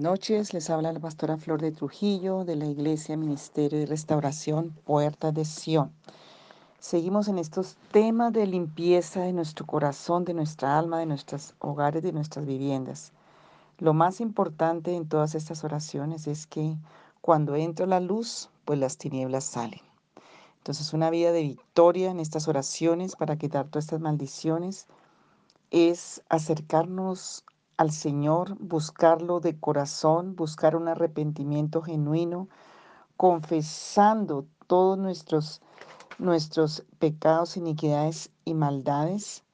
Noches, les habla la pastora Flor de Trujillo de la Iglesia Ministerio de Restauración Puerta de Sion. Seguimos en estos temas de limpieza de nuestro corazón, de nuestra alma, de nuestros hogares, de nuestras viviendas. Lo más importante en todas estas oraciones es que cuando entra la luz, pues las tinieblas salen. Entonces una vida de victoria en estas oraciones para quitar todas estas maldiciones es acercarnos al Señor, buscarlo de corazón, buscar un arrepentimiento genuino, confesando todos nuestros, nuestros pecados, iniquidades y maldades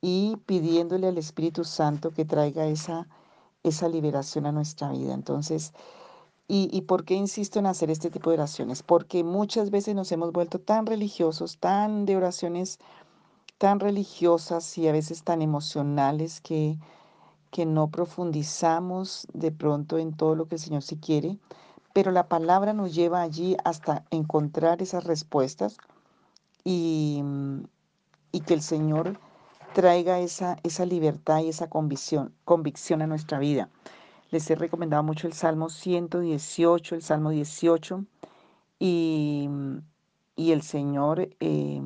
y pidiéndole al Espíritu Santo que traiga esa, esa liberación a nuestra vida. Entonces, ¿y, ¿y por qué insisto en hacer este tipo de oraciones? Porque muchas veces nos hemos vuelto tan religiosos, tan de oraciones tan religiosas y a veces tan emocionales que que no profundizamos de pronto en todo lo que el Señor sí quiere, pero la palabra nos lleva allí hasta encontrar esas respuestas y, y que el Señor traiga esa, esa libertad y esa convicción, convicción a nuestra vida. Les he recomendado mucho el Salmo 118, el Salmo 18, y, y el Señor... Eh,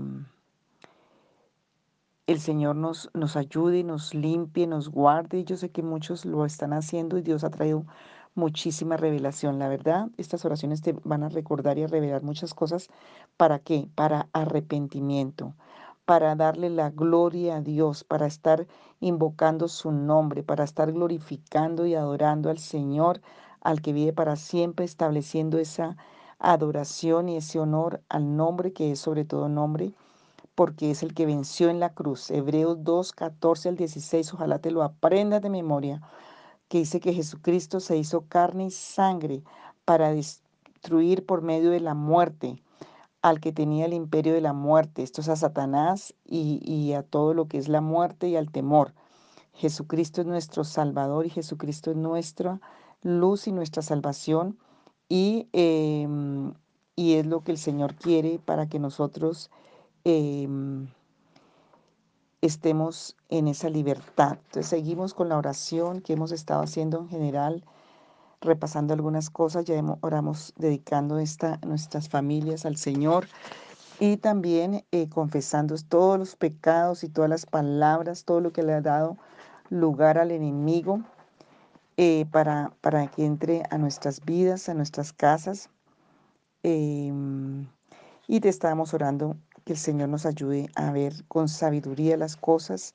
el Señor nos, nos ayude, nos limpie, nos guarde. Yo sé que muchos lo están haciendo y Dios ha traído muchísima revelación. La verdad, estas oraciones te van a recordar y a revelar muchas cosas. ¿Para qué? Para arrepentimiento, para darle la gloria a Dios, para estar invocando su nombre, para estar glorificando y adorando al Señor, al que vive para siempre, estableciendo esa adoración y ese honor al nombre que es sobre todo nombre porque es el que venció en la cruz. Hebreos 2, 14 al 16, ojalá te lo aprendas de memoria, que dice que Jesucristo se hizo carne y sangre para destruir por medio de la muerte al que tenía el imperio de la muerte, esto es a Satanás y, a todo lo que es la muerte y al temor. Jesucristo es nuestro Salvador y Jesucristo es nuestra luz y nuestra salvación y, eh, y es lo que el Señor quiere para que nosotros Em, estemos en esa libertad. Entonces seguimos con la oración que hemos estado haciendo en general, repasando algunas cosas, ya oramos dedicando esta, nuestras familias al Señor y también eh, confesando todos los pecados y todas las palabras, todo lo que le ha dado lugar al enemigo eh, para, para que entre a nuestras vidas, a nuestras casas. Em, y te estábamos orando que el Señor nos ayude a ver con sabiduría las cosas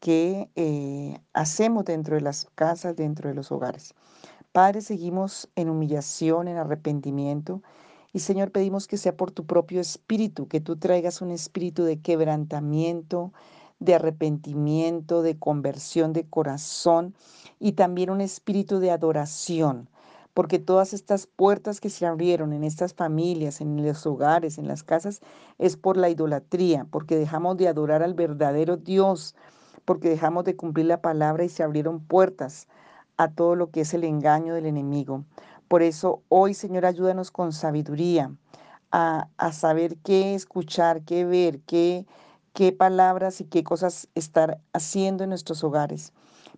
que eh, hacemos dentro de las casas, dentro de los hogares. Padre, seguimos en humillación, en arrepentimiento. Y Señor, pedimos que sea por tu propio espíritu, que tú traigas un espíritu de quebrantamiento, de arrepentimiento, de conversión de corazón y también un espíritu de adoración porque todas estas puertas que se abrieron en estas familias, en los hogares, en las casas, es por la idolatría, porque dejamos de adorar al verdadero Dios, porque dejamos de cumplir la palabra y se abrieron puertas a todo lo que es el engaño del enemigo. Por eso hoy, Señor, ayúdanos con sabiduría a, a saber qué escuchar, qué ver, qué, qué palabras y qué cosas estar haciendo en nuestros hogares.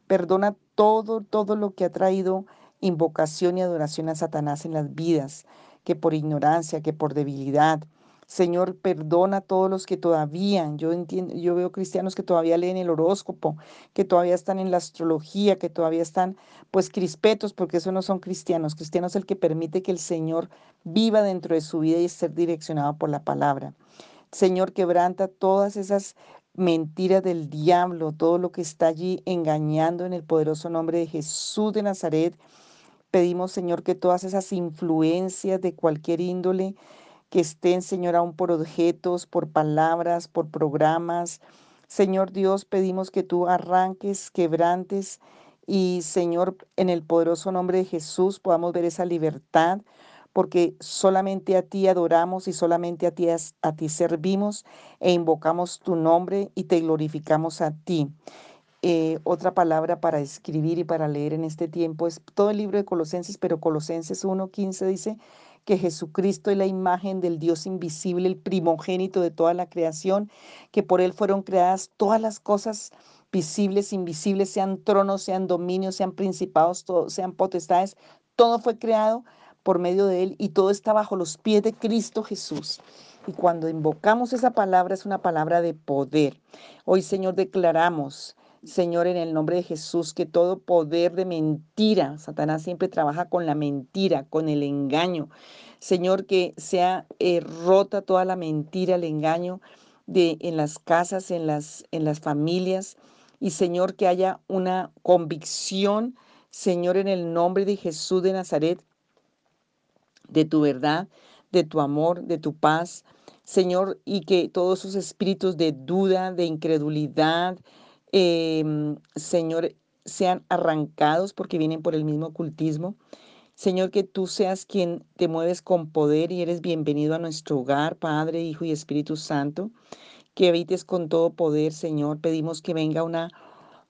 Perdona todo, todo lo que ha traído invocación y adoración a Satanás en las vidas, que por ignorancia, que por debilidad. Señor, perdona a todos los que todavía, yo entiendo, yo veo cristianos que todavía leen el horóscopo, que todavía están en la astrología, que todavía están pues crispetos, porque eso no son cristianos. Cristianos es el que permite que el Señor viva dentro de su vida y ser direccionado por la palabra. Señor, quebranta todas esas mentiras del diablo, todo lo que está allí engañando en el poderoso nombre de Jesús de Nazaret Pedimos, Señor, que todas esas influencias de cualquier índole que estén, Señor, aún por objetos, por palabras, por programas, Señor Dios, pedimos que tú arranques, quebrantes y, Señor, en el poderoso nombre de Jesús podamos ver esa libertad, porque solamente a ti adoramos y solamente a ti, a ti servimos e invocamos tu nombre y te glorificamos a ti. Eh, otra palabra para escribir y para leer en este tiempo es todo el libro de Colosenses, pero Colosenses 1.15 dice que Jesucristo es la imagen del Dios invisible, el primogénito de toda la creación, que por Él fueron creadas todas las cosas visibles, invisibles, sean tronos, sean dominios, sean principados, sean potestades, todo fue creado por medio de Él y todo está bajo los pies de Cristo Jesús. Y cuando invocamos esa palabra es una palabra de poder. Hoy, Señor, declaramos, Señor, en el nombre de Jesús, que todo poder de mentira, Satanás siempre trabaja con la mentira, con el engaño. Señor, que sea eh, rota toda la mentira, el engaño de, en las casas, en las, en las familias. Y Señor, que haya una convicción, Señor, en el nombre de Jesús de Nazaret, de tu verdad, de tu amor, de tu paz, Señor, y que todos esos espíritus de duda, de incredulidad, em, Señor, sean arrancados porque vienen por el mismo ocultismo. Señor, que tú seas quien te mueves con poder y eres bienvenido a nuestro hogar, Padre, Hijo y Espíritu Santo. Que habites con todo poder, Señor. Pedimos que venga una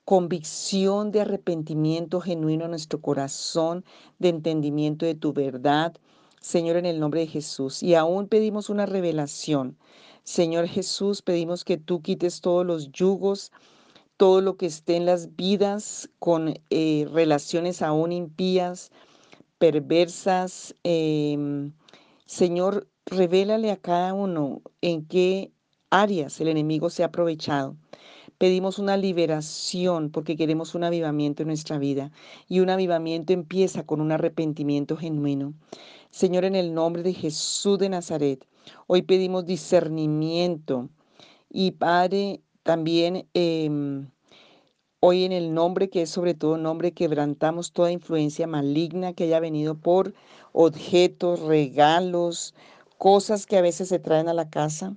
convicción de arrepentimiento genuino a nuestro corazón, de entendimiento de tu verdad, Señor, en el nombre de Jesús. Y aún pedimos una revelación. Señor Jesús, pedimos que tú quites todos los yugos, todo lo que esté en las vidas con eh, relaciones aún impías, perversas. Em, Señor, revélale a cada uno en qué áreas el enemigo se ha aprovechado. Pedimos una liberación porque queremos un avivamiento en nuestra vida y un avivamiento empieza con un arrepentimiento genuino. Señor, en el nombre de Jesús de Nazaret, hoy pedimos discernimiento y Padre, también em, hoy en el nombre que es sobre todo nombre, quebrantamos toda influencia maligna que haya venido por objetos, regalos, cosas que a veces se traen a la casa.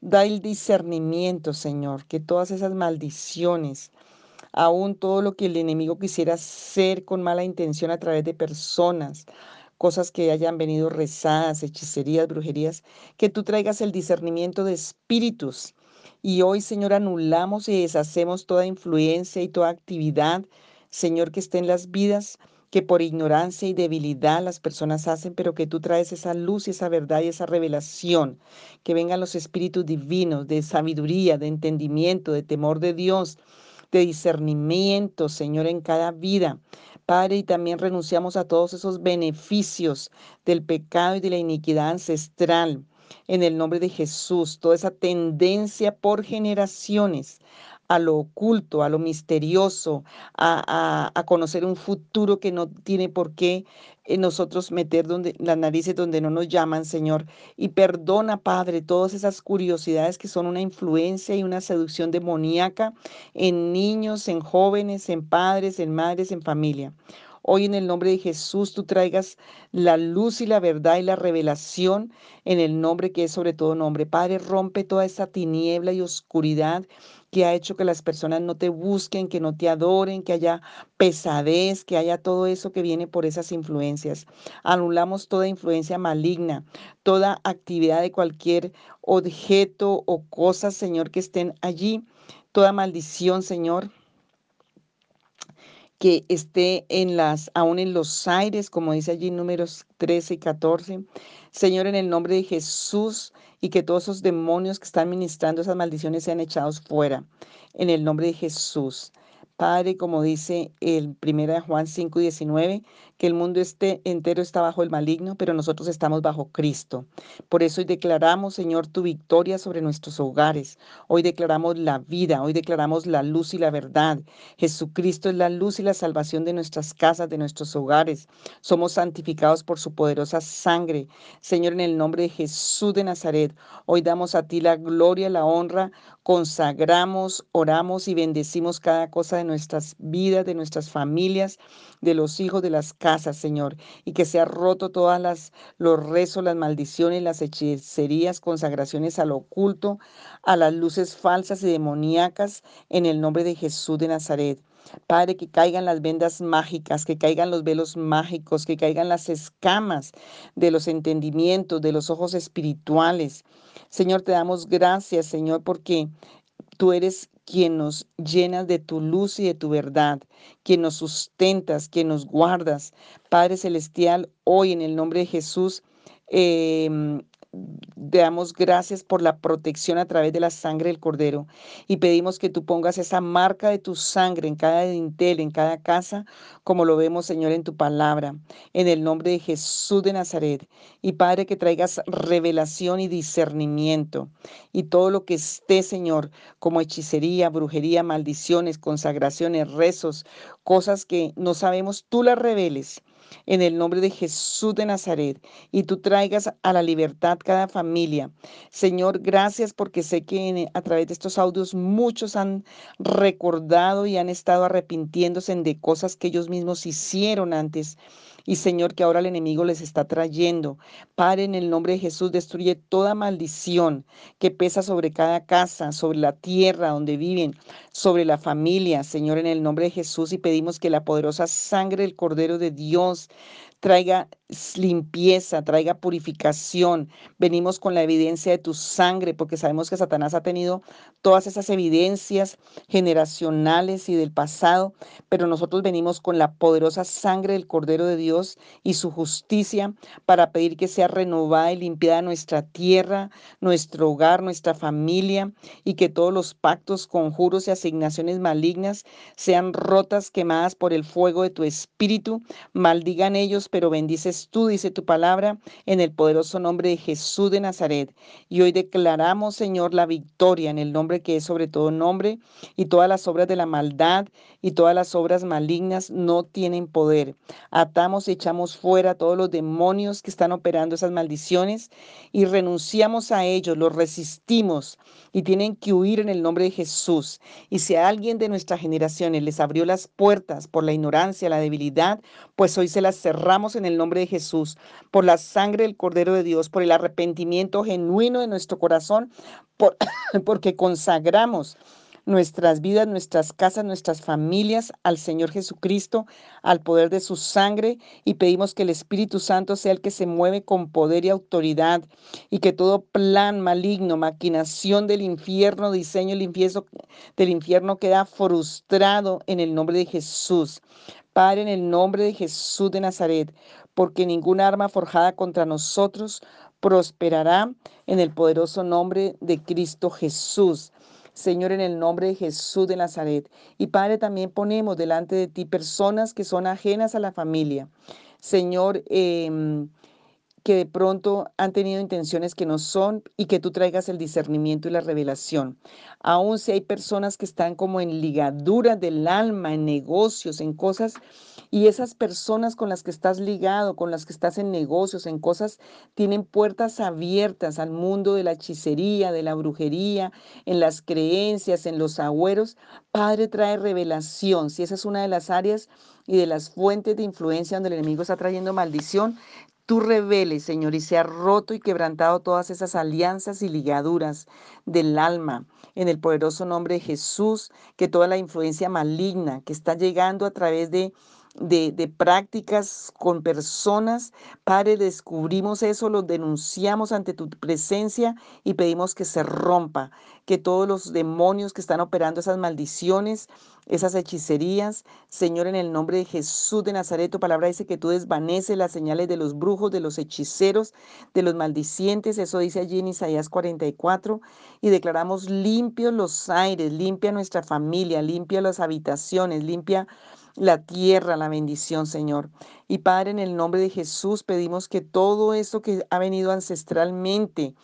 Da el discernimiento, Señor, que todas esas maldiciones, aún todo lo que el enemigo quisiera hacer con mala intención a través de personas, cosas que hayan venido rezadas, hechicerías, brujerías, que tú traigas el discernimiento de espíritus. Y hoy, Señor, anulamos y deshacemos toda influencia y toda actividad, Señor, que esté en las vidas que por ignorancia y debilidad las personas hacen, pero que tú traes esa luz y esa verdad y esa revelación, que vengan los espíritus divinos de sabiduría, de entendimiento, de temor de Dios, de discernimiento, Señor, en cada vida. Padre, y también renunciamos a todos esos beneficios del pecado y de la iniquidad ancestral. En el nombre de Jesús, toda esa tendencia por generaciones a lo oculto, a lo misterioso, a, conocer un futuro que no tiene por qué eh, nosotros meter donde, las narices donde no nos llaman, Señor. Y perdona, Padre, todas esas curiosidades que son una influencia y una seducción demoníaca en niños, en jóvenes, en padres, en madres, en familia. Hoy en el nombre de Jesús tú traigas la luz y la verdad y la revelación en el nombre que es sobre todo nombre. Padre, rompe toda esa tiniebla y oscuridad que ha hecho que las personas no te busquen, que no te adoren, que haya pesadez, que haya todo eso que viene por esas influencias. Anulamos toda influencia maligna, toda actividad de cualquier objeto o cosa, Señor, que estén allí, toda maldición, Señor que esté en las, aún en los aires, como dice allí números 13 y 14. Señor, en el nombre de Jesús, y que todos esos demonios que están ministrando esas maldiciones sean echados fuera. En el nombre de Jesús. Padre, como dice el 1 Juan 5, 19, que el mundo entero está bajo el maligno, pero nosotros estamos bajo Cristo. Por eso hoy declaramos, Señor, tu victoria sobre nuestros hogares. Hoy declaramos la vida, hoy declaramos la luz y la verdad. Jesucristo es la luz y la salvación de nuestras casas, de nuestros hogares. Somos santificados por su poderosa sangre. Señor, en el nombre de Jesús de Nazaret, hoy damos a ti la gloria, la honra, consagramos, oramos y bendecimos cada cosa de nuestras vidas, de nuestras familias, de los hijos, de las casas, Señor, y que sea roto todas las los rezos, las maldiciones, las hechicerías, consagraciones al oculto, a las luces falsas y demoníacas en el nombre de Jesús de Nazaret. Padre, que caigan las vendas mágicas, que caigan los velos mágicos, que caigan las escamas de los entendimientos, de los ojos espirituales. Señor, te damos gracias, Señor, porque tú eres quien nos llenas de tu luz y de tu verdad, quien nos sustentas, quien nos guardas. Padre Celestial, hoy en el nombre de Jesús, em, damos gracias por la protección a través de la sangre del Cordero y pedimos que tú pongas esa marca de tu sangre en cada dintel, en cada casa, como lo vemos, Señor, en tu palabra, en el nombre de Jesús de Nazaret. Y Padre, que traigas revelación y discernimiento y todo lo que esté, Señor, como hechicería, brujería, maldiciones, consagraciones, rezos, cosas que no sabemos, tú las reveles en el nombre de Jesús de Nazaret y tú traigas a la libertad cada familia. Señor, gracias porque sé que a través de estos audios muchos han recordado y han estado arrepintiéndose de cosas que ellos mismos hicieron antes y Señor, que ahora el enemigo les está trayendo. Padre, en el nombre de Jesús, destruye toda maldición que pesa sobre cada casa, sobre la tierra donde viven, sobre la familia, Señor, en el nombre de Jesús, y pedimos que la poderosa sangre del Cordero de Dios traiga limpieza, traiga purificación. Venimos con la evidencia de tu sangre, porque sabemos que Satanás ha tenido todas esas evidencias generacionales y del pasado, pero nosotros venimos con la poderosa sangre del Cordero de Dios y su justicia para pedir que sea renovada y limpiada nuestra tierra, nuestro hogar, nuestra familia y que todos los pactos, conjuros y asignaciones malignas sean rotas, quemadas por el fuego de tu espíritu. Maldigan ellos pero bendices tú, dice tu palabra, en el poderoso nombre de Jesús de Nazaret. Y hoy declaramos, Señor, la victoria en el nombre que es sobre todo nombre, y todas las obras de la maldad y todas las obras malignas no tienen poder. Atamos y echamos fuera todos los demonios que están operando esas maldiciones y renunciamos a ellos, los resistimos y tienen que huir en el nombre de Jesús. Y si a alguien de nuestra generaciones les abrió las puertas por la ignorancia, la debilidad, pues hoy se las cerramos en el nombre de Jesús, por la sangre del Cordero de Dios, por el arrepentimiento genuino de nuestro corazón, por, porque consagramos nuestras vidas, nuestras casas, nuestras familias al Señor Jesucristo, al poder de su sangre y pedimos que el Espíritu Santo sea el que se mueve con poder y autoridad y que todo plan maligno, maquinación del infierno, diseño del infierno, del infierno queda frustrado en el nombre de Jesús. Padre, en el nombre de Jesús de Nazaret, porque ninguna arma forjada contra nosotros prosperará en el poderoso nombre de Cristo Jesús. Señor, en el nombre de Jesús de Nazaret. Y Padre, también ponemos delante de ti personas que son ajenas a la familia. Señor, eh, que de pronto han tenido intenciones que no son y que tú traigas el discernimiento y la revelación. Aún si hay personas que están como en ligadura del alma, en negocios, en cosas, y esas personas con las que estás ligado, con las que estás en negocios, en cosas, tienen puertas abiertas al mundo de la hechicería, de la brujería, en las creencias, en los agüeros. Padre trae revelación. Si esa es una de las áreas y de las fuentes de influencia donde el enemigo está trayendo maldición, tú reveles, Señor, y sea roto y quebrantado todas esas alianzas y ligaduras del alma. En el poderoso nombre de Jesús, que toda la influencia maligna que está llegando a través de de, prácticas con personas. Padre, descubrimos eso, lo denunciamos ante tu presencia y pedimos que se rompa, que todos los demonios que están operando esas maldiciones, esas hechicerías, Señor, en el nombre de Jesús de Nazaret, tu palabra dice que tú desvaneces las señales de los brujos, de los hechiceros, de los maldicientes, eso dice allí en Isaías 44, y declaramos limpios los aires, limpia nuestra familia, limpia las habitaciones, limpia la tierra, la bendición, Señor. Y Padre, en el nombre de Jesús pedimos que todo esto que ha venido ancestralmente,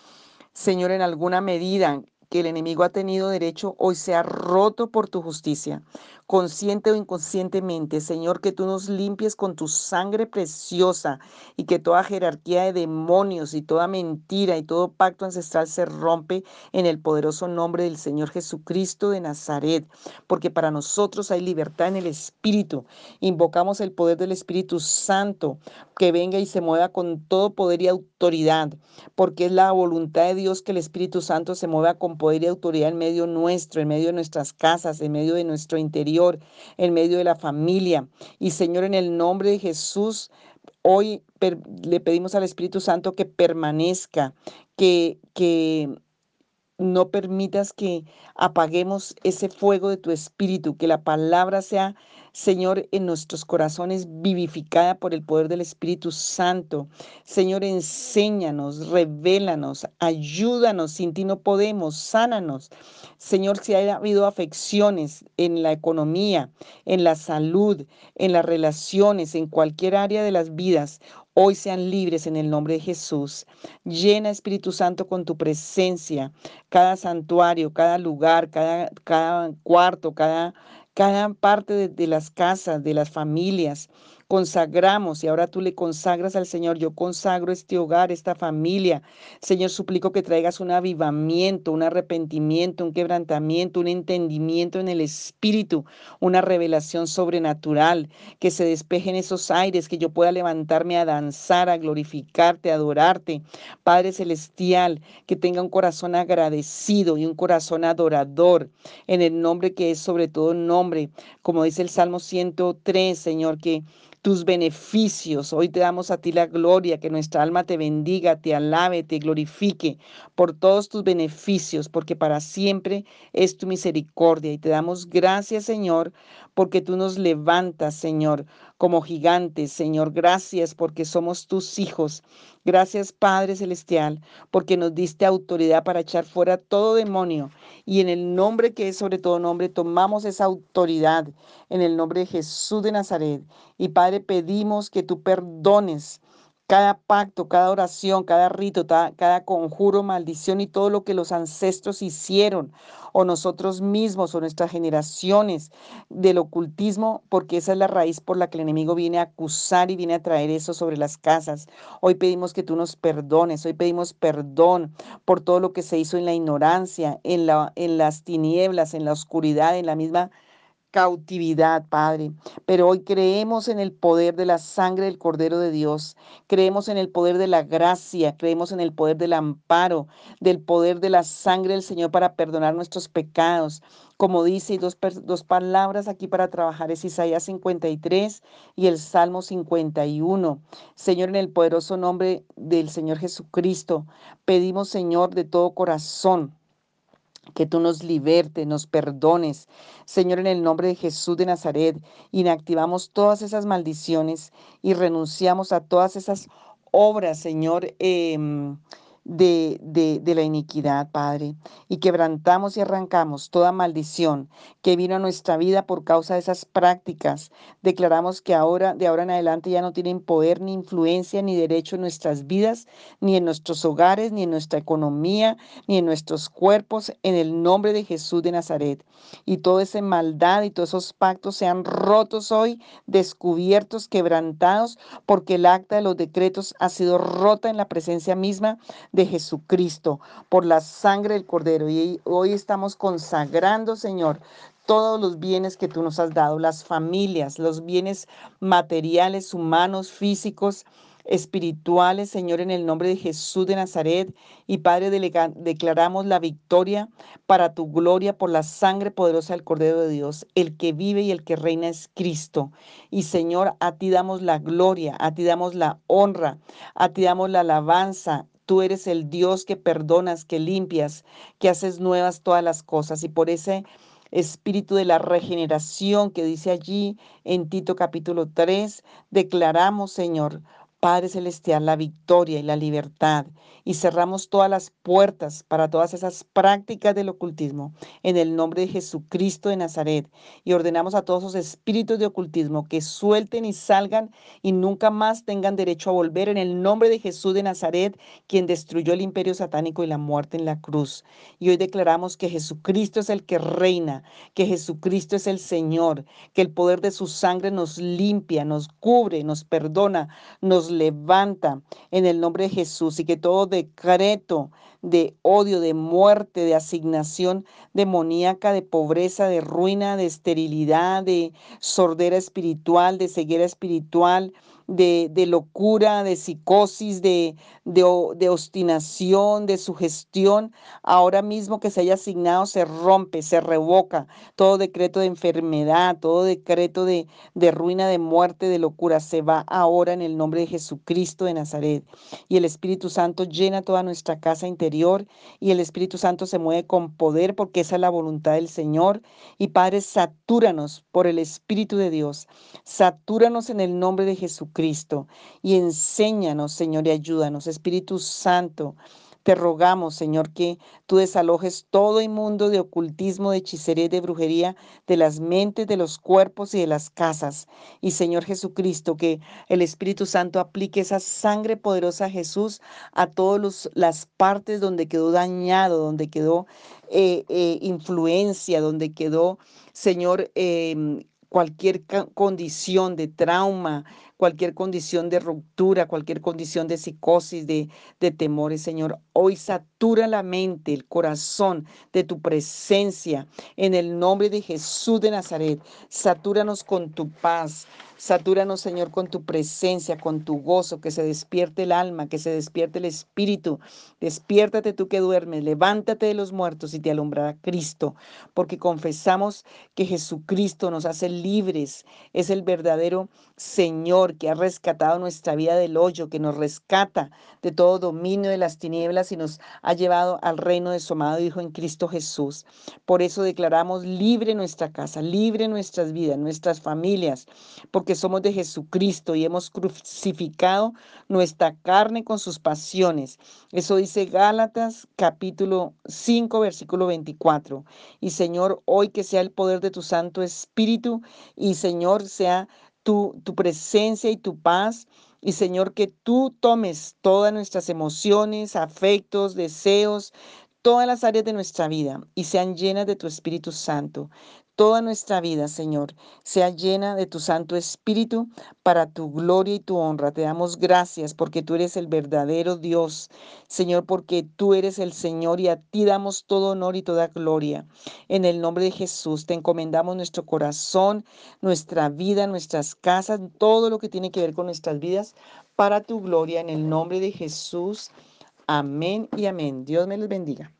Señor, en alguna medida que el enemigo ha tenido derecho, hoy sea roto por tu justicia consciente o inconscientemente, Señor, que tú nos limpies con tu sangre preciosa y que toda jerarquía de demonios y toda mentira y todo pacto ancestral se rompe en el poderoso nombre del Señor Jesucristo de Nazaret, porque para nosotros hay libertad en el Espíritu. Invocamos el poder del Espíritu Santo que venga y se mueva con todo poder y autoridad, porque es la voluntad de Dios que el Espíritu Santo se mueva con poder y autoridad en medio nuestro, en medio de nuestras casas, en medio de nuestro interior en medio de la familia. Y Señor, en el nombre de Jesús, hoy le pedimos al Espíritu Santo que permanezca, que, que no permitas que apaguemos ese fuego de tu espíritu, que la palabra sea, Señor, en nuestros corazones vivificada por el poder del Espíritu Santo. Señor, enséñanos, revélanos, ayúdanos, sin ti no podemos, sánanos. Señor, si ha habido afecciones en la economía, en la salud, en las relaciones, en cualquier área de las vidas, hoy sean libres en el nombre de Jesús. Llena Espíritu Santo con tu presencia, cada santuario, cada lugar, cada, cada cuarto, cada, cada parte de, de las casas, de las familias consagramos y ahora tú le consagras al Señor. Yo consagro este hogar, esta familia. Señor, suplico que traigas un avivamiento, un arrepentimiento, un quebrantamiento, un entendimiento en el Espíritu, una revelación sobrenatural, que se despejen esos aires, que yo pueda levantarme a danzar, a glorificarte, a adorarte. Padre Celestial, que tenga un corazón agradecido y un corazón adorador, en el nombre que es sobre todo nombre, como dice el Salmo 103, Señor, que tus beneficios. Hoy te damos a ti la gloria, que nuestra alma te bendiga, te alabe, te glorifique por todos tus beneficios, porque para siempre es tu misericordia. Y te damos gracias, Señor, porque tú nos levantas, Señor, como gigantes, Señor. Gracias porque somos tus hijos. Gracias, Padre Celestial, porque nos diste autoridad para echar fuera todo demonio. Y en el nombre que es sobre todo nombre, tomamos esa autoridad en el nombre de Jesús de Nazaret. Y Padre, pedimos que tú perdones cada pacto, cada oración, cada rito, cada, conjuro, maldición y todo lo que los ancestros hicieron, o nosotros mismos, o nuestras generaciones del ocultismo, porque esa es la raíz por la que el enemigo viene a acusar y viene a traer eso sobre las casas. Hoy pedimos que tú nos perdones, hoy pedimos perdón por todo lo que se hizo en la ignorancia, en, la, en las tinieblas, en la oscuridad, en la misma cautividad, Padre. Pero hoy creemos en el poder de la sangre del Cordero de Dios. Creemos en el poder de la gracia. Creemos en el poder del amparo, del poder de la sangre del Señor para perdonar nuestros pecados. Como dice, dos, dos palabras aquí para trabajar es Isaías 53 y el Salmo 51. Señor, en el poderoso nombre del Señor Jesucristo, pedimos, Señor, de todo corazón que tú nos libertes, nos perdones. Señor, en el nombre de Jesús de Nazaret, inactivamos todas esas maldiciones y renunciamos a todas esas obras, Señor. Eh, de, de, la iniquidad, Padre, y quebrantamos y arrancamos toda maldición que vino a nuestra vida por causa de esas prácticas. Declaramos que ahora, de ahora en adelante, ya no tienen poder ni influencia ni derecho en nuestras vidas, ni en nuestros hogares, ni en nuestra economía, ni en nuestros cuerpos, en el nombre de Jesús de Nazaret. Y toda esa maldad y todos esos pactos sean rotos hoy, descubiertos, quebrantados, porque el acta de los decretos ha sido rota en la presencia misma de Jesucristo, por la sangre del Cordero. Y hoy estamos consagrando, Señor, todos los bienes que tú nos has dado, las familias, los bienes materiales, humanos, físicos, espirituales, Señor, en el nombre de Jesús de Nazaret. Y Padre, declaramos la victoria para tu gloria por la sangre poderosa del Cordero de Dios. El que vive y el que reina es Cristo. Y Señor, a ti damos la gloria, a ti damos la honra, a ti damos la alabanza Tú eres el Dios que perdonas, que limpias, que haces nuevas todas las cosas. Y por ese espíritu de la regeneración que dice allí en Tito capítulo 3, declaramos, Señor, Padre Celestial, la victoria y la libertad. Y cerramos todas las puertas para todas esas prácticas del ocultismo en el nombre de Jesucristo de Nazaret. Y ordenamos a todos los espíritus de ocultismo que suelten y salgan y nunca más tengan derecho a volver en el nombre de Jesús de Nazaret, quien destruyó el imperio satánico y la muerte en la cruz. Y hoy declaramos que Jesucristo es el que reina, que Jesucristo es el Señor, que el poder de su sangre nos limpia, nos cubre, nos perdona, nos levanta en el nombre de Jesús y que todo decreto de odio, de muerte, de asignación demoníaca, de pobreza, de ruina, de esterilidad, de sordera espiritual, de ceguera espiritual, de, de locura, de psicosis, de, de, de obstinación, de sugestión, ahora mismo que se haya asignado se rompe, se revoca todo decreto de enfermedad, todo decreto de, de ruina, de muerte, de locura, se va ahora en el nombre de Jesucristo de Nazaret. Y el Espíritu Santo llena toda nuestra casa interior y el Espíritu Santo se mueve con poder porque esa es la voluntad del Señor. Y Padre, satúranos por el Espíritu de Dios, satúranos en el nombre de Jesucristo y enséñanos, Señor, y ayúdanos. Espíritu Santo, te rogamos, Señor, que tú desalojes todo inmundo de ocultismo, de hechicería y de brujería de las mentes, de los cuerpos y de las casas. Y Señor Jesucristo, que el Espíritu Santo aplique esa sangre poderosa a Jesús a todas las partes donde quedó dañado, donde quedó eh, eh, influencia, donde quedó, Señor, em, cualquier condición de trauma, cualquier condición de ruptura, cualquier condición de psicosis, de, de temores, Señor. Hoy satura la mente, el corazón de tu presencia en el nombre de Jesús de Nazaret. Satúranos con tu paz. Satúranos, Señor, con tu presencia, con tu gozo, que se despierte el alma, que se despierte el espíritu. Despiértate tú que duermes, levántate de los muertos y te alumbrará Cristo, porque confesamos que Jesucristo nos hace libres, es el verdadero Señor que ha rescatado nuestra vida del hoyo, que nos rescata de todo dominio de las tinieblas y nos ha llevado al reino de su amado Hijo en Cristo Jesús. Por eso declaramos libre nuestra casa, libre nuestras vidas, nuestras familias, porque somos de Jesucristo y hemos crucificado nuestra carne con sus pasiones. Eso dice Gálatas capítulo 5, versículo 24. Y Señor, hoy que sea el poder de tu Santo Espíritu y Señor sea tu, tu presencia y tu paz. Y Señor, que tú tomes todas nuestras emociones, afectos, deseos, todas las áreas de nuestra vida y sean llenas de tu Espíritu Santo toda nuestra vida, Señor, sea llena de tu Santo Espíritu para tu gloria y tu honra. Te damos gracias porque tú eres el verdadero Dios, Señor, porque tú eres el Señor y a ti damos todo honor y toda gloria. En el nombre de Jesús te encomendamos nuestro corazón, nuestra vida, nuestras casas, todo lo que tiene que ver con nuestras vidas para tu gloria. En el nombre de Jesús. Amén y amén. Dios me les bendiga.